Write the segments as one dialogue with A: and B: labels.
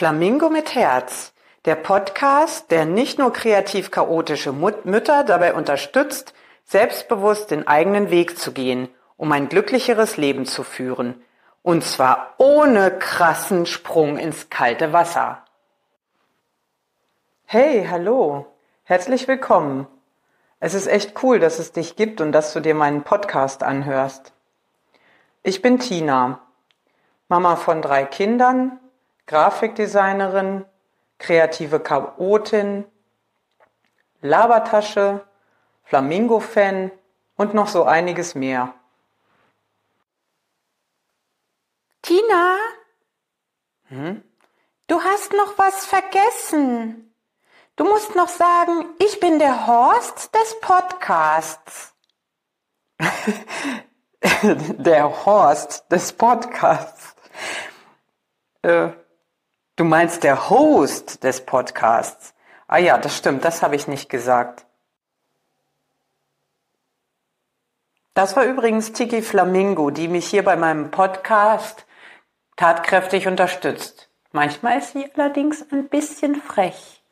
A: Flamingo mit Herz, der Podcast, der nicht nur kreativ chaotische Mut Mütter dabei unterstützt, selbstbewusst den eigenen Weg zu gehen, um ein glücklicheres Leben zu führen. Und zwar ohne krassen Sprung ins kalte Wasser. Hey, hallo. Herzlich willkommen. Es ist echt cool, dass es dich gibt und dass du dir meinen Podcast anhörst. Ich bin Tina, Mama von drei Kindern, Grafikdesignerin, kreative Chaotin, Labertasche, Flamingo-Fan und noch so einiges mehr.
B: Tina? Hm? Du hast noch was vergessen. Du musst noch sagen, ich bin der Horst des Podcasts.
A: der Horst des Podcasts. Äh, Du meinst der Host des Podcasts. Ah ja, das stimmt, das habe ich nicht gesagt. Das war übrigens Tiki Flamingo, die mich hier bei meinem Podcast tatkräftig unterstützt. Manchmal ist sie allerdings ein bisschen frech.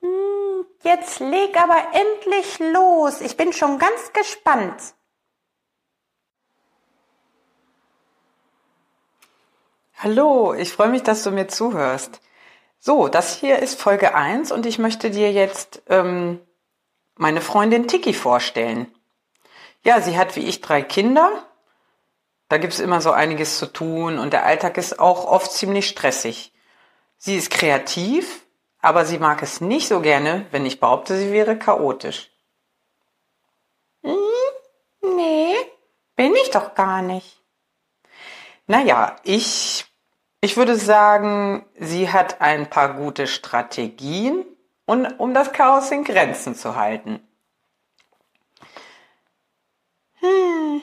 B: Hm, jetzt leg aber endlich los. Ich bin schon ganz gespannt.
A: Hallo, ich freue mich, dass du mir zuhörst. So, das hier ist Folge 1 und ich möchte dir jetzt ähm, meine Freundin Tiki vorstellen. Ja, sie hat wie ich drei Kinder. Da gibt es immer so einiges zu tun und der Alltag ist auch oft ziemlich stressig. Sie ist kreativ, aber sie mag es nicht so gerne, wenn ich behaupte, sie wäre chaotisch.
B: Hm, nee, bin ich doch gar nicht.
A: Naja, ich ich würde sagen, sie hat ein paar gute Strategien, um das Chaos in Grenzen zu halten. Hm.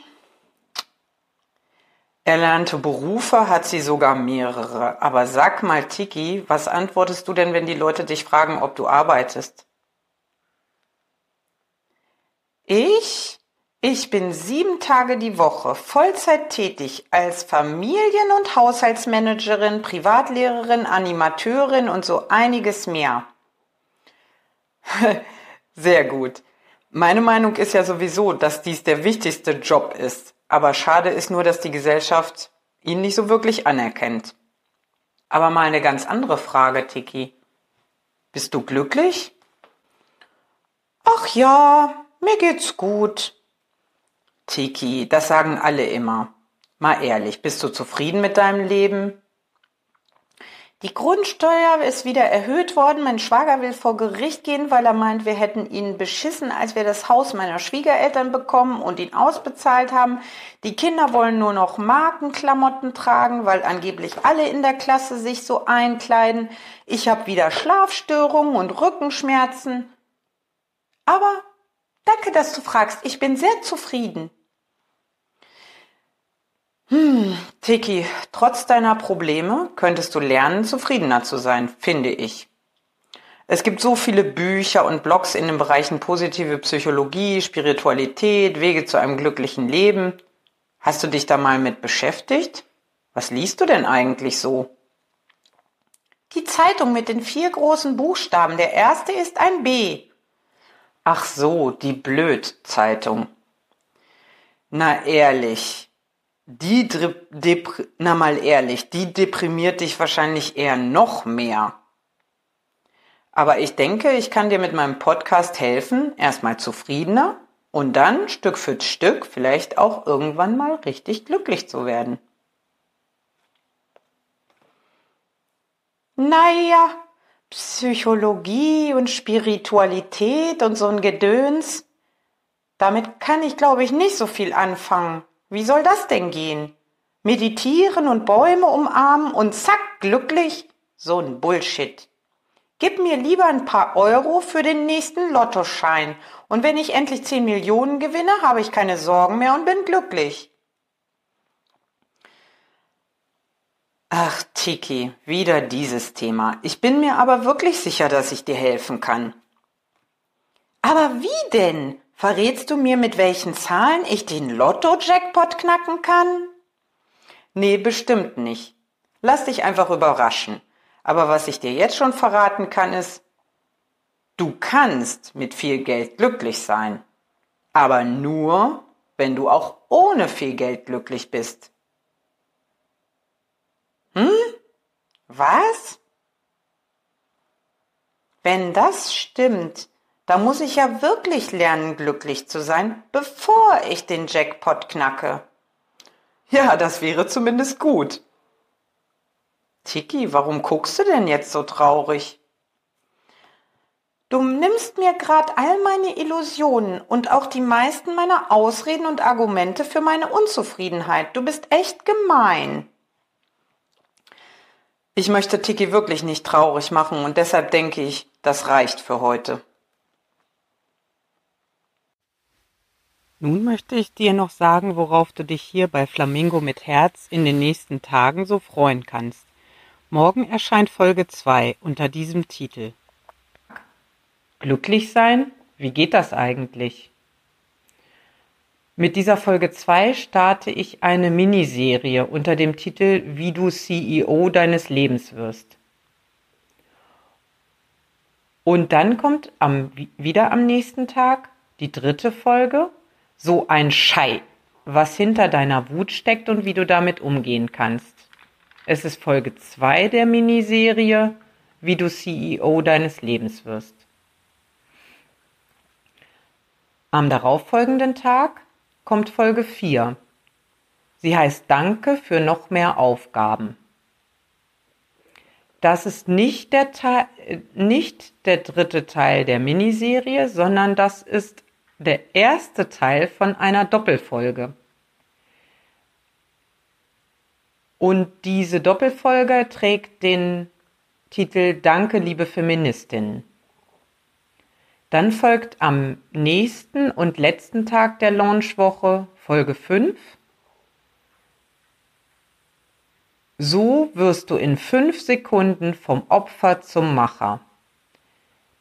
A: Erlernte Berufe hat sie sogar mehrere. Aber sag mal, Tiki, was antwortest du denn, wenn die Leute dich fragen, ob du arbeitest?
B: Ich ich bin sieben Tage die Woche Vollzeit tätig als Familien- und Haushaltsmanagerin, Privatlehrerin, Animateurin und so einiges mehr.
A: Sehr gut. Meine Meinung ist ja sowieso, dass dies der wichtigste Job ist. Aber schade ist nur, dass die Gesellschaft ihn nicht so wirklich anerkennt. Aber mal eine ganz andere Frage, Tiki. Bist du glücklich?
B: Ach ja, mir geht's gut.
A: Tiki, das sagen alle immer. Mal ehrlich, bist du zufrieden mit deinem Leben?
B: Die Grundsteuer ist wieder erhöht worden. Mein Schwager will vor Gericht gehen, weil er meint, wir hätten ihn beschissen, als wir das Haus meiner Schwiegereltern bekommen und ihn ausbezahlt haben. Die Kinder wollen nur noch Markenklamotten tragen, weil angeblich alle in der Klasse sich so einkleiden. Ich habe wieder Schlafstörungen und Rückenschmerzen. Aber danke, dass du fragst. Ich bin sehr zufrieden.
A: Hm, Tiki, trotz deiner Probleme könntest du lernen, zufriedener zu sein, finde ich. Es gibt so viele Bücher und Blogs in den Bereichen positive Psychologie, Spiritualität, Wege zu einem glücklichen Leben. Hast du dich da mal mit beschäftigt? Was liest du denn eigentlich so?
B: Die Zeitung mit den vier großen Buchstaben. Der erste ist ein B.
A: Ach so, die Blöd-Zeitung. Na ehrlich, die, na mal ehrlich, die deprimiert dich wahrscheinlich eher noch mehr. Aber ich denke, ich kann dir mit meinem Podcast helfen, erstmal zufriedener und dann Stück für Stück vielleicht auch irgendwann mal richtig glücklich zu werden.
B: Naja, Psychologie und Spiritualität und so ein Gedöns, damit kann ich, glaube ich, nicht so viel anfangen. Wie soll das denn gehen? Meditieren und Bäume umarmen und zack, glücklich? So ein Bullshit. Gib mir lieber ein paar Euro für den nächsten Lottoschein und wenn ich endlich 10 Millionen gewinne, habe ich keine Sorgen mehr und bin glücklich.
A: Ach, Tiki, wieder dieses Thema. Ich bin mir aber wirklich sicher, dass ich dir helfen kann.
B: Aber wie denn? Verrätst du mir, mit welchen Zahlen ich den Lotto-Jackpot knacken kann?
A: Nee, bestimmt nicht. Lass dich einfach überraschen. Aber was ich dir jetzt schon verraten kann, ist, du kannst mit viel Geld glücklich sein. Aber nur, wenn du auch ohne viel Geld glücklich bist. Hm? Was? Wenn das stimmt, dann muss ich ja wirklich lernen, glücklich zu sein, bevor ich den Jackpot knacke. Ja, das wäre zumindest gut. Tiki, warum guckst du denn jetzt so traurig? Du nimmst mir grad all meine Illusionen und auch die meisten meiner Ausreden und Argumente für meine Unzufriedenheit. Du bist echt gemein. Ich möchte Tiki wirklich nicht traurig machen und deshalb denke ich, das reicht für heute.
B: Nun möchte ich dir noch sagen, worauf du dich hier bei Flamingo mit Herz in den nächsten Tagen so freuen kannst. Morgen erscheint Folge 2 unter diesem Titel. Glücklich sein? Wie geht das eigentlich? Mit dieser Folge 2 starte ich eine Miniserie unter dem Titel Wie du CEO deines Lebens wirst. Und dann kommt am, wieder am nächsten Tag die dritte Folge, so ein Schei, was hinter deiner Wut steckt und wie du damit umgehen kannst. Es ist Folge 2 der Miniserie, wie du CEO deines Lebens wirst. Am darauffolgenden Tag kommt Folge 4. Sie heißt Danke für noch mehr Aufgaben. Das ist nicht der, Teil, nicht der dritte Teil der Miniserie, sondern das ist der erste Teil von einer Doppelfolge. Und diese Doppelfolge trägt den Titel Danke, liebe Feministin. Dann folgt am nächsten und letzten Tag der Launchwoche Folge 5. So wirst du in fünf Sekunden vom Opfer zum Macher.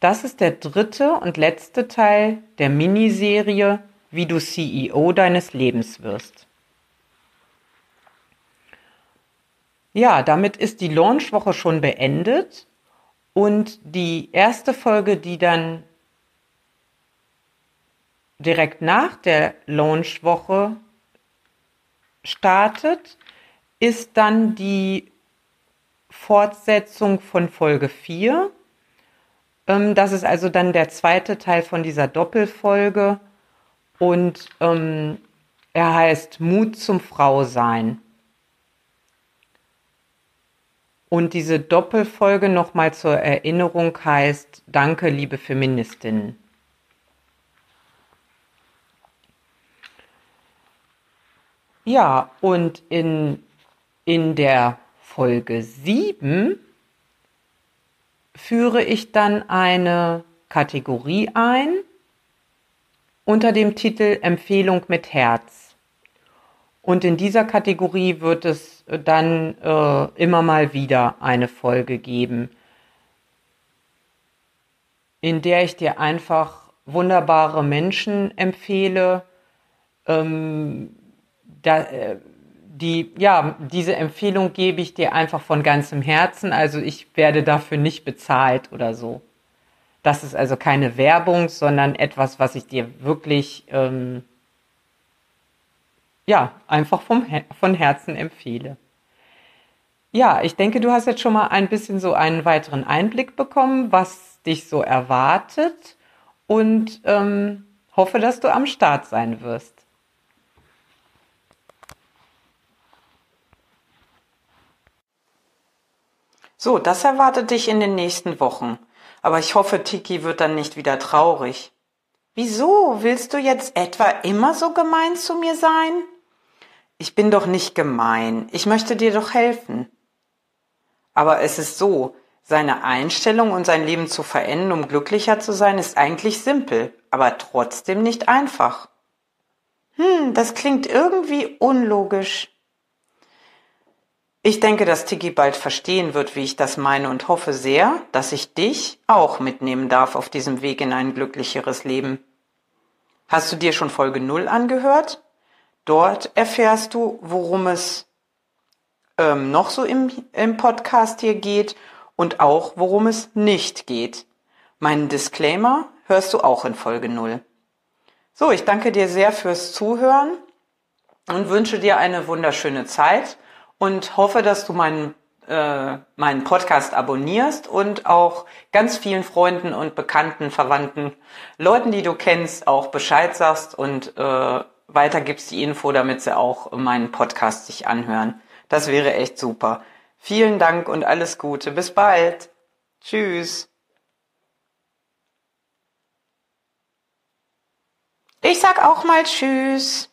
B: Das ist der dritte und letzte Teil der Miniserie, wie du CEO deines Lebens wirst. Ja, damit ist die Launchwoche schon beendet und die erste Folge, die dann direkt nach der Launchwoche startet, ist dann die Fortsetzung von Folge 4. Ähm, das ist also dann der zweite Teil von dieser Doppelfolge und ähm, er heißt Mut zum Frausein. Und diese Doppelfolge nochmal zur Erinnerung heißt Danke, liebe Feministinnen. Ja, und in, in der Folge 7 führe ich dann eine Kategorie ein unter dem Titel Empfehlung mit Herz. Und in dieser Kategorie wird es dann äh, immer mal wieder eine Folge geben, in der ich dir einfach wunderbare Menschen empfehle, ähm, da, äh, die, ja, diese Empfehlung gebe ich dir einfach von ganzem Herzen. Also ich werde dafür nicht bezahlt oder so. Das ist also keine Werbung, sondern etwas, was ich dir wirklich ähm, ja, einfach vom, von Herzen empfehle. Ja, ich denke, du hast jetzt schon mal ein bisschen so einen weiteren Einblick bekommen, was dich so erwartet und ähm, hoffe, dass du am Start sein wirst.
A: So, das erwartet dich in den nächsten Wochen. Aber ich hoffe, Tiki wird dann nicht wieder traurig. Wieso? Willst du jetzt etwa immer so gemein zu mir sein? Ich bin doch nicht gemein, ich möchte dir doch helfen. Aber es ist so, seine Einstellung und sein Leben zu verändern, um glücklicher zu sein, ist eigentlich simpel, aber trotzdem nicht einfach. Hm, das klingt irgendwie unlogisch. Ich denke, dass Tiki bald verstehen wird, wie ich das meine und hoffe sehr, dass ich dich auch mitnehmen darf auf diesem Weg in ein glücklicheres Leben. Hast du dir schon Folge 0 angehört? Dort erfährst du, worum es ähm, noch so im, im Podcast hier geht und auch worum es nicht geht. Meinen Disclaimer hörst du auch in Folge 0. So, ich danke dir sehr fürs Zuhören und wünsche dir eine wunderschöne Zeit und hoffe, dass du meinen äh, meinen Podcast abonnierst und auch ganz vielen Freunden und Bekannten, Verwandten, Leuten, die du kennst, auch Bescheid sagst und äh, weitergibst die Info, damit sie auch meinen Podcast sich anhören. Das wäre echt super. Vielen Dank und alles Gute. Bis bald. Tschüss.
B: Ich sag auch mal Tschüss.